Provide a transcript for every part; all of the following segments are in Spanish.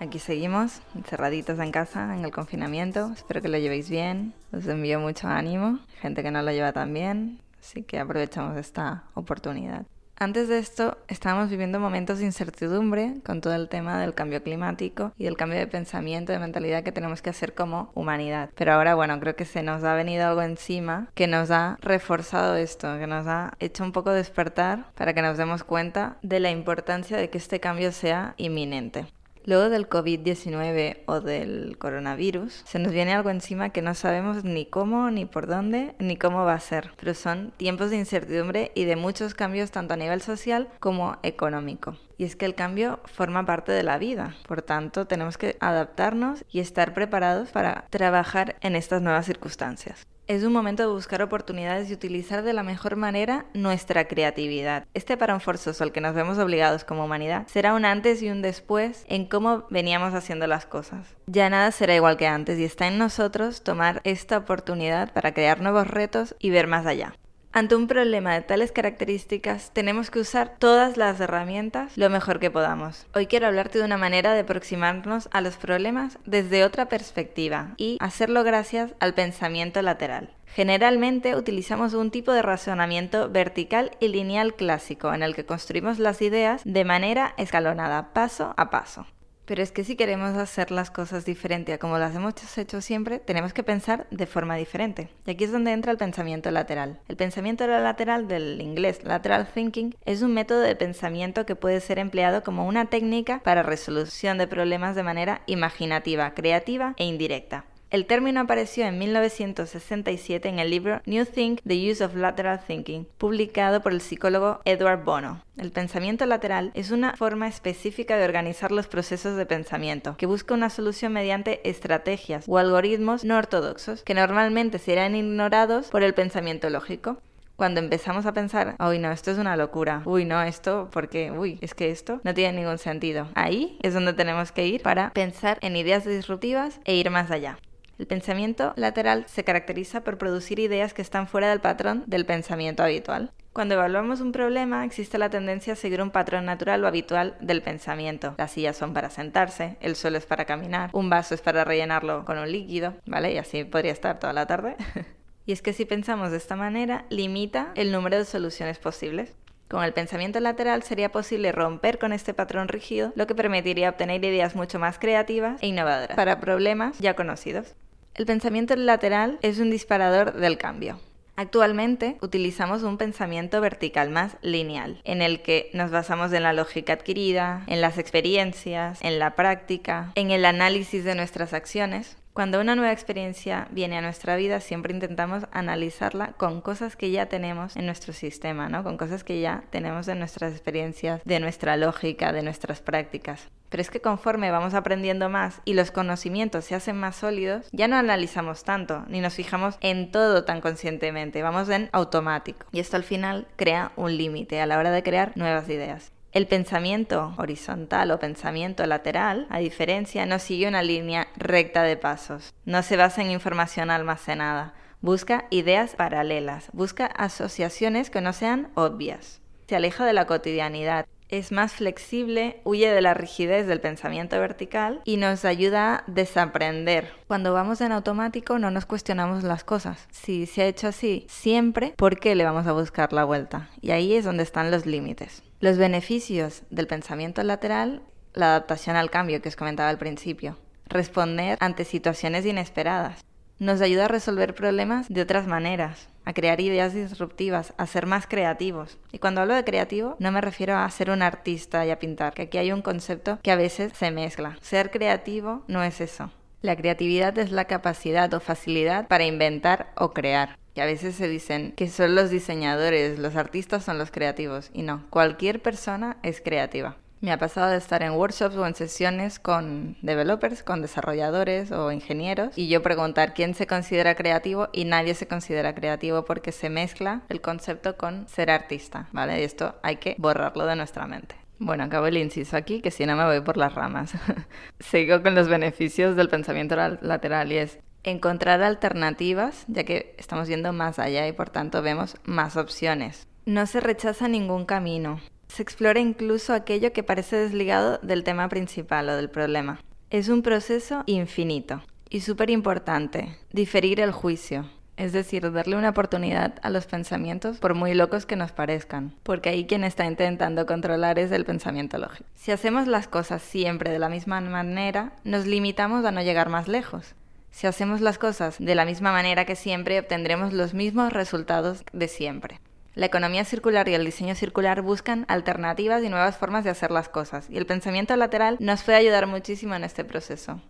Aquí seguimos, encerraditos en casa, en el confinamiento. Espero que lo llevéis bien. Os envío mucho ánimo. Gente que no lo lleva tan bien. Así que aprovechamos esta oportunidad. Antes de esto, estábamos viviendo momentos de incertidumbre con todo el tema del cambio climático y del cambio de pensamiento, de mentalidad que tenemos que hacer como humanidad. Pero ahora, bueno, creo que se nos ha venido algo encima que nos ha reforzado esto, que nos ha hecho un poco despertar para que nos demos cuenta de la importancia de que este cambio sea inminente. Luego del COVID-19 o del coronavirus, se nos viene algo encima que no sabemos ni cómo, ni por dónde, ni cómo va a ser. Pero son tiempos de incertidumbre y de muchos cambios tanto a nivel social como económico. Y es que el cambio forma parte de la vida, por tanto tenemos que adaptarnos y estar preparados para trabajar en estas nuevas circunstancias. Es un momento de buscar oportunidades y utilizar de la mejor manera nuestra creatividad. Este parón forzoso al que nos vemos obligados como humanidad será un antes y un después en cómo veníamos haciendo las cosas. Ya nada será igual que antes y está en nosotros tomar esta oportunidad para crear nuevos retos y ver más allá. Ante un problema de tales características, tenemos que usar todas las herramientas lo mejor que podamos. Hoy quiero hablarte de una manera de aproximarnos a los problemas desde otra perspectiva y hacerlo gracias al pensamiento lateral. Generalmente utilizamos un tipo de razonamiento vertical y lineal clásico en el que construimos las ideas de manera escalonada, paso a paso. Pero es que si queremos hacer las cosas diferente a como las hemos hecho siempre, tenemos que pensar de forma diferente. Y aquí es donde entra el pensamiento lateral. El pensamiento lateral del inglés lateral thinking es un método de pensamiento que puede ser empleado como una técnica para resolución de problemas de manera imaginativa, creativa e indirecta. El término apareció en 1967 en el libro New Think, The Use of Lateral Thinking, publicado por el psicólogo Edward Bono. El pensamiento lateral es una forma específica de organizar los procesos de pensamiento, que busca una solución mediante estrategias o algoritmos no ortodoxos, que normalmente serán ignorados por el pensamiento lógico cuando empezamos a pensar, uy, no, esto es una locura, uy, no, esto, porque, uy, es que esto no tiene ningún sentido. Ahí es donde tenemos que ir para pensar en ideas disruptivas e ir más allá. El pensamiento lateral se caracteriza por producir ideas que están fuera del patrón del pensamiento habitual. Cuando evaluamos un problema, existe la tendencia a seguir un patrón natural o habitual del pensamiento. Las sillas son para sentarse, el suelo es para caminar, un vaso es para rellenarlo con un líquido, ¿vale? Y así podría estar toda la tarde. y es que si pensamos de esta manera, limita el número de soluciones posibles. Con el pensamiento lateral sería posible romper con este patrón rígido, lo que permitiría obtener ideas mucho más creativas e innovadoras para problemas ya conocidos. El pensamiento lateral es un disparador del cambio. Actualmente utilizamos un pensamiento vertical más lineal, en el que nos basamos en la lógica adquirida, en las experiencias, en la práctica, en el análisis de nuestras acciones, cuando una nueva experiencia viene a nuestra vida, siempre intentamos analizarla con cosas que ya tenemos en nuestro sistema, ¿no? Con cosas que ya tenemos en nuestras experiencias, de nuestra lógica, de nuestras prácticas. Pero es que conforme vamos aprendiendo más y los conocimientos se hacen más sólidos, ya no analizamos tanto, ni nos fijamos en todo tan conscientemente, vamos en automático. Y esto al final crea un límite a la hora de crear nuevas ideas. El pensamiento horizontal o pensamiento lateral, a diferencia, no sigue una línea recta de pasos, no se basa en información almacenada, busca ideas paralelas, busca asociaciones que no sean obvias, se aleja de la cotidianidad, es más flexible, huye de la rigidez del pensamiento vertical y nos ayuda a desaprender. Cuando vamos en automático no nos cuestionamos las cosas. Si se ha hecho así siempre, ¿por qué le vamos a buscar la vuelta? Y ahí es donde están los límites. Los beneficios del pensamiento lateral, la adaptación al cambio que os comentaba al principio, responder ante situaciones inesperadas, nos ayuda a resolver problemas de otras maneras, a crear ideas disruptivas, a ser más creativos. Y cuando hablo de creativo, no me refiero a ser un artista y a pintar, que aquí hay un concepto que a veces se mezcla. Ser creativo no es eso. La creatividad es la capacidad o facilidad para inventar o crear a veces se dicen que son los diseñadores, los artistas son los creativos, y no, cualquier persona es creativa. Me ha pasado de estar en workshops o en sesiones con developers, con desarrolladores o ingenieros y yo preguntar quién se considera creativo y nadie se considera creativo porque se mezcla el concepto con ser artista, ¿vale? Y esto hay que borrarlo de nuestra mente. Bueno, acabo el inciso aquí, que si no me voy por las ramas. Sigo con los beneficios del pensamiento lateral y es encontrar alternativas, ya que estamos yendo más allá y por tanto vemos más opciones. No se rechaza ningún camino. Se explora incluso aquello que parece desligado del tema principal o del problema. Es un proceso infinito y súper importante, diferir el juicio, es decir, darle una oportunidad a los pensamientos por muy locos que nos parezcan, porque ahí quien está intentando controlar es el pensamiento lógico. Si hacemos las cosas siempre de la misma manera, nos limitamos a no llegar más lejos. Si hacemos las cosas de la misma manera que siempre, obtendremos los mismos resultados de siempre. La economía circular y el diseño circular buscan alternativas y nuevas formas de hacer las cosas, y el pensamiento lateral nos puede ayudar muchísimo en este proceso.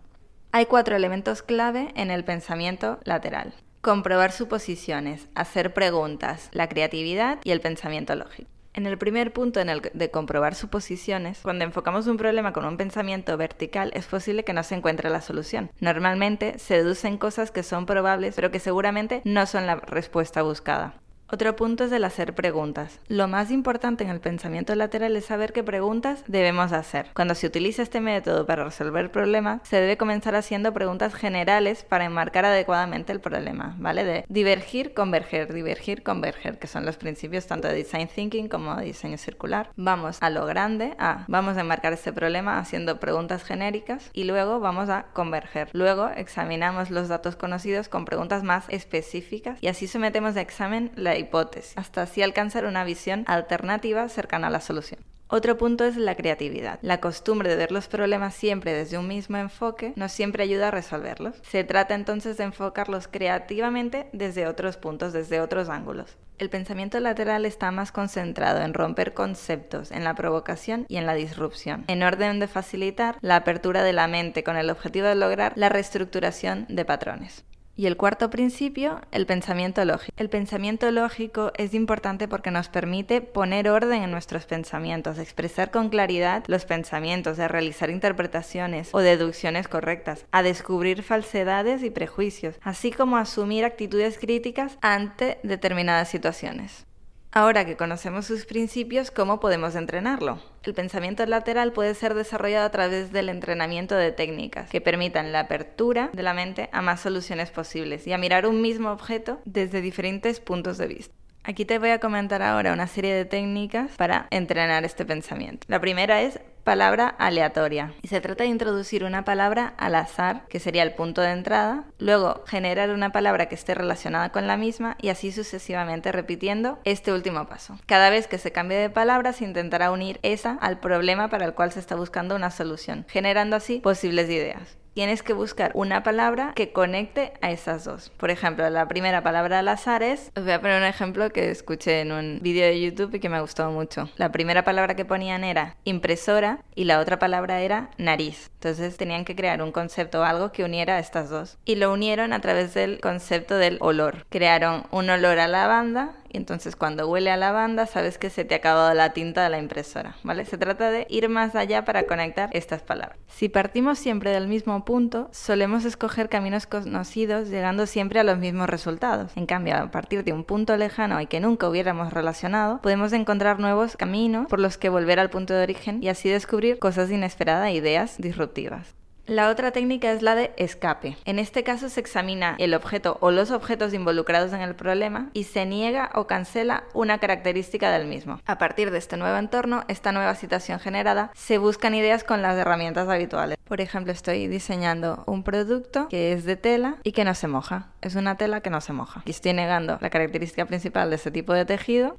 Hay cuatro elementos clave en el pensamiento lateral. Comprobar suposiciones, hacer preguntas, la creatividad y el pensamiento lógico. En el primer punto en el de comprobar suposiciones, cuando enfocamos un problema con un pensamiento vertical, es posible que no se encuentre la solución. Normalmente se deducen cosas que son probables, pero que seguramente no son la respuesta buscada. Otro punto es el hacer preguntas. Lo más importante en el pensamiento lateral es saber qué preguntas debemos hacer. Cuando se utiliza este método para resolver problemas, se debe comenzar haciendo preguntas generales para enmarcar adecuadamente el problema, ¿vale? De divergir, converger, divergir, converger, que son los principios tanto de design thinking como de diseño circular. Vamos a lo grande, a vamos a enmarcar este problema haciendo preguntas genéricas y luego vamos a converger. Luego examinamos los datos conocidos con preguntas más específicas y así sometemos a examen la hipótesis, hasta así alcanzar una visión alternativa cercana a la solución. Otro punto es la creatividad. La costumbre de ver los problemas siempre desde un mismo enfoque no siempre ayuda a resolverlos. Se trata entonces de enfocarlos creativamente desde otros puntos, desde otros ángulos. El pensamiento lateral está más concentrado en romper conceptos, en la provocación y en la disrupción, en orden de facilitar la apertura de la mente con el objetivo de lograr la reestructuración de patrones. Y el cuarto principio, el pensamiento lógico. El pensamiento lógico es importante porque nos permite poner orden en nuestros pensamientos, expresar con claridad los pensamientos, de realizar interpretaciones o deducciones correctas, a descubrir falsedades y prejuicios, así como asumir actitudes críticas ante determinadas situaciones. Ahora que conocemos sus principios, ¿cómo podemos entrenarlo? El pensamiento lateral puede ser desarrollado a través del entrenamiento de técnicas que permitan la apertura de la mente a más soluciones posibles y a mirar un mismo objeto desde diferentes puntos de vista. Aquí te voy a comentar ahora una serie de técnicas para entrenar este pensamiento. La primera es palabra aleatoria y se trata de introducir una palabra al azar, que sería el punto de entrada, luego generar una palabra que esté relacionada con la misma y así sucesivamente repitiendo este último paso. Cada vez que se cambie de palabra se intentará unir esa al problema para el cual se está buscando una solución, generando así posibles ideas tienes que buscar una palabra que conecte a esas dos. Por ejemplo, la primera palabra al azar es, os voy a poner un ejemplo que escuché en un vídeo de YouTube y que me gustó mucho. La primera palabra que ponían era impresora y la otra palabra era nariz. Entonces tenían que crear un concepto o algo que uniera a estas dos. Y lo unieron a través del concepto del olor. Crearon un olor a lavanda y entonces cuando huele a lavanda sabes que se te ha acabado la tinta de la impresora, ¿vale? Se trata de ir más allá para conectar estas palabras. Si partimos siempre del mismo punto, solemos escoger caminos conocidos llegando siempre a los mismos resultados. En cambio, a partir de un punto lejano y que nunca hubiéramos relacionado, podemos encontrar nuevos caminos por los que volver al punto de origen y así descubrir cosas inesperadas e ideas disruptivas. La otra técnica es la de escape. En este caso se examina el objeto o los objetos involucrados en el problema y se niega o cancela una característica del mismo. A partir de este nuevo entorno, esta nueva situación generada, se buscan ideas con las herramientas habituales. Por ejemplo, estoy diseñando un producto que es de tela y que no se moja. Es una tela que no se moja. Y estoy negando la característica principal de este tipo de tejido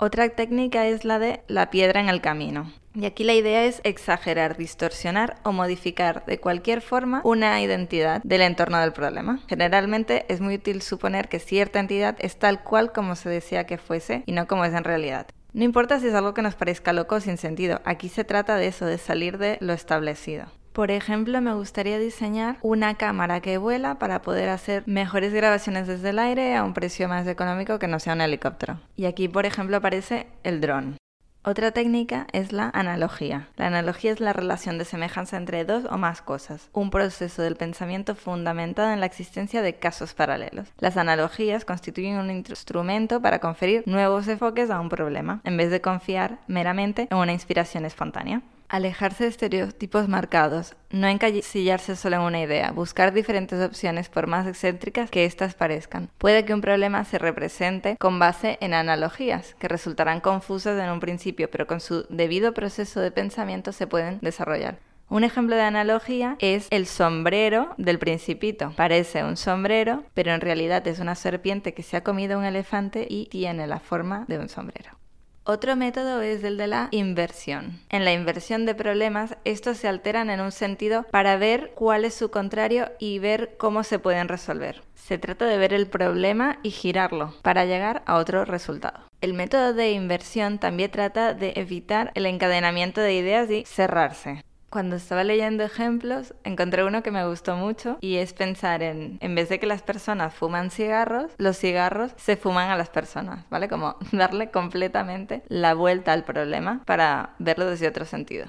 otra técnica es la de la piedra en el camino. Y aquí la idea es exagerar, distorsionar o modificar de cualquier forma una identidad del entorno del problema. Generalmente es muy útil suponer que cierta entidad es tal cual como se decía que fuese y no como es en realidad. No importa si es algo que nos parezca loco o sin sentido, aquí se trata de eso, de salir de lo establecido. Por ejemplo, me gustaría diseñar una cámara que vuela para poder hacer mejores grabaciones desde el aire a un precio más económico que no sea un helicóptero. Y aquí, por ejemplo, aparece el dron. Otra técnica es la analogía. La analogía es la relación de semejanza entre dos o más cosas, un proceso del pensamiento fundamentado en la existencia de casos paralelos. Las analogías constituyen un instrumento para conferir nuevos enfoques a un problema, en vez de confiar meramente en una inspiración espontánea. Alejarse de estereotipos marcados, no encasillarse solo en una idea, buscar diferentes opciones por más excéntricas que éstas parezcan. Puede que un problema se represente con base en analogías, que resultarán confusas en un principio, pero con su debido proceso de pensamiento se pueden desarrollar. Un ejemplo de analogía es el sombrero del principito. Parece un sombrero, pero en realidad es una serpiente que se ha comido un elefante y tiene la forma de un sombrero. Otro método es el de la inversión. En la inversión de problemas, estos se alteran en un sentido para ver cuál es su contrario y ver cómo se pueden resolver. Se trata de ver el problema y girarlo para llegar a otro resultado. El método de inversión también trata de evitar el encadenamiento de ideas y cerrarse. Cuando estaba leyendo ejemplos, encontré uno que me gustó mucho y es pensar en, en vez de que las personas fuman cigarros, los cigarros se fuman a las personas, ¿vale? Como darle completamente la vuelta al problema para verlo desde otro sentido.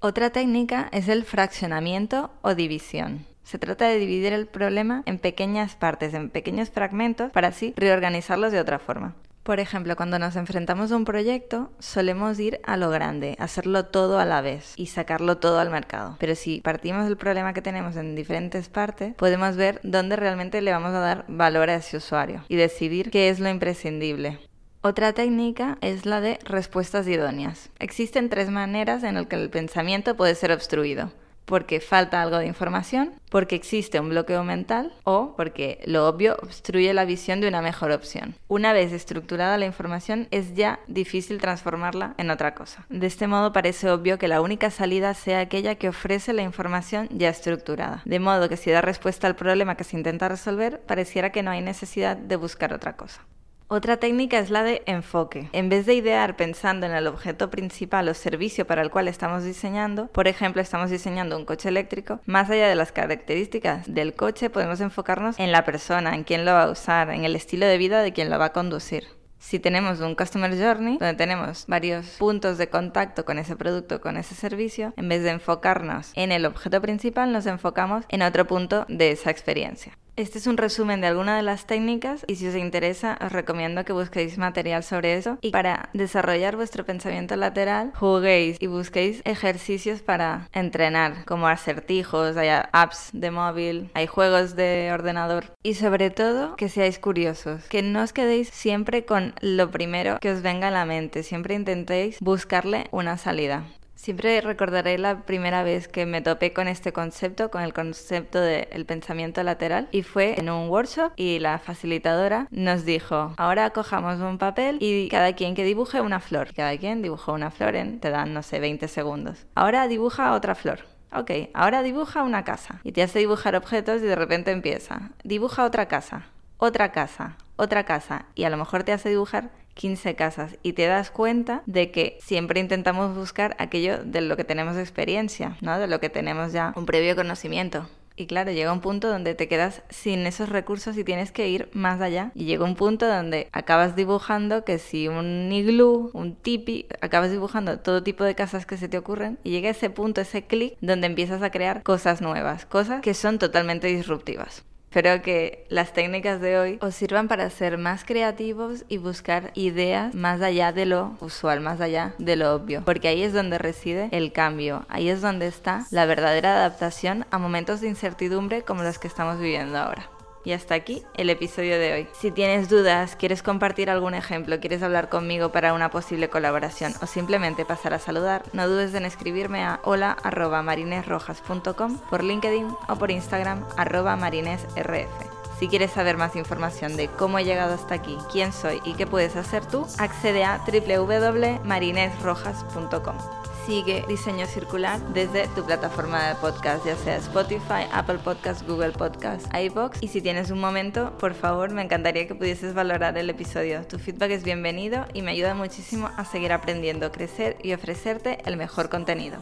Otra técnica es el fraccionamiento o división. Se trata de dividir el problema en pequeñas partes, en pequeños fragmentos, para así reorganizarlos de otra forma. Por ejemplo, cuando nos enfrentamos a un proyecto, solemos ir a lo grande, hacerlo todo a la vez y sacarlo todo al mercado. Pero si partimos del problema que tenemos en diferentes partes, podemos ver dónde realmente le vamos a dar valor a ese usuario y decidir qué es lo imprescindible. Otra técnica es la de respuestas idóneas. Existen tres maneras en las que el pensamiento puede ser obstruido porque falta algo de información, porque existe un bloqueo mental o porque lo obvio obstruye la visión de una mejor opción. Una vez estructurada la información es ya difícil transformarla en otra cosa. De este modo parece obvio que la única salida sea aquella que ofrece la información ya estructurada. De modo que si da respuesta al problema que se intenta resolver, pareciera que no hay necesidad de buscar otra cosa. Otra técnica es la de enfoque. En vez de idear pensando en el objeto principal o servicio para el cual estamos diseñando, por ejemplo, estamos diseñando un coche eléctrico, más allá de las características del coche, podemos enfocarnos en la persona, en quién lo va a usar, en el estilo de vida de quien lo va a conducir. Si tenemos un Customer Journey, donde tenemos varios puntos de contacto con ese producto, con ese servicio, en vez de enfocarnos en el objeto principal, nos enfocamos en otro punto de esa experiencia. Este es un resumen de alguna de las técnicas y si os interesa os recomiendo que busquéis material sobre eso. Y para desarrollar vuestro pensamiento lateral juguéis y busquéis ejercicios para entrenar como acertijos, hay apps de móvil, hay juegos de ordenador. Y sobre todo que seáis curiosos, que no os quedéis siempre con lo primero que os venga a la mente, siempre intentéis buscarle una salida. Siempre recordaré la primera vez que me topé con este concepto, con el concepto del pensamiento lateral, y fue en un workshop y la facilitadora nos dijo, ahora cojamos un papel y cada quien que dibuje una flor. Cada quien dibujó una flor en, te dan, no sé, 20 segundos. Ahora dibuja otra flor. Ok, ahora dibuja una casa. Y te hace dibujar objetos y de repente empieza. Dibuja otra casa, otra casa, otra casa. Y a lo mejor te hace dibujar 15 casas y te das cuenta de que siempre intentamos buscar aquello de lo que tenemos experiencia, ¿no? De lo que tenemos ya un previo conocimiento. Y claro, llega un punto donde te quedas sin esos recursos y tienes que ir más allá. Y llega un punto donde acabas dibujando que si un iglú, un tipi, acabas dibujando todo tipo de casas que se te ocurren. Y llega ese punto, ese clic, donde empiezas a crear cosas nuevas, cosas que son totalmente disruptivas. Espero que las técnicas de hoy os sirvan para ser más creativos y buscar ideas más allá de lo usual, más allá de lo obvio, porque ahí es donde reside el cambio, ahí es donde está la verdadera adaptación a momentos de incertidumbre como los que estamos viviendo ahora. Y hasta aquí el episodio de hoy. Si tienes dudas, quieres compartir algún ejemplo, quieres hablar conmigo para una posible colaboración o simplemente pasar a saludar, no dudes en escribirme a hola.marinesrojas.com por LinkedIn o por Instagram arroba marinesrf. Si quieres saber más información de cómo he llegado hasta aquí, quién soy y qué puedes hacer tú, accede a www.marinesrojas.com sigue Diseño Circular desde tu plataforma de podcast, ya sea Spotify, Apple Podcast, Google Podcast, iBox. Y si tienes un momento, por favor, me encantaría que pudieses valorar el episodio. Tu feedback es bienvenido y me ayuda muchísimo a seguir aprendiendo, crecer y ofrecerte el mejor contenido.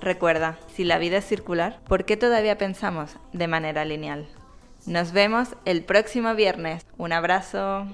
Recuerda, si la vida es circular, ¿por qué todavía pensamos de manera lineal? Nos vemos el próximo viernes. Un abrazo.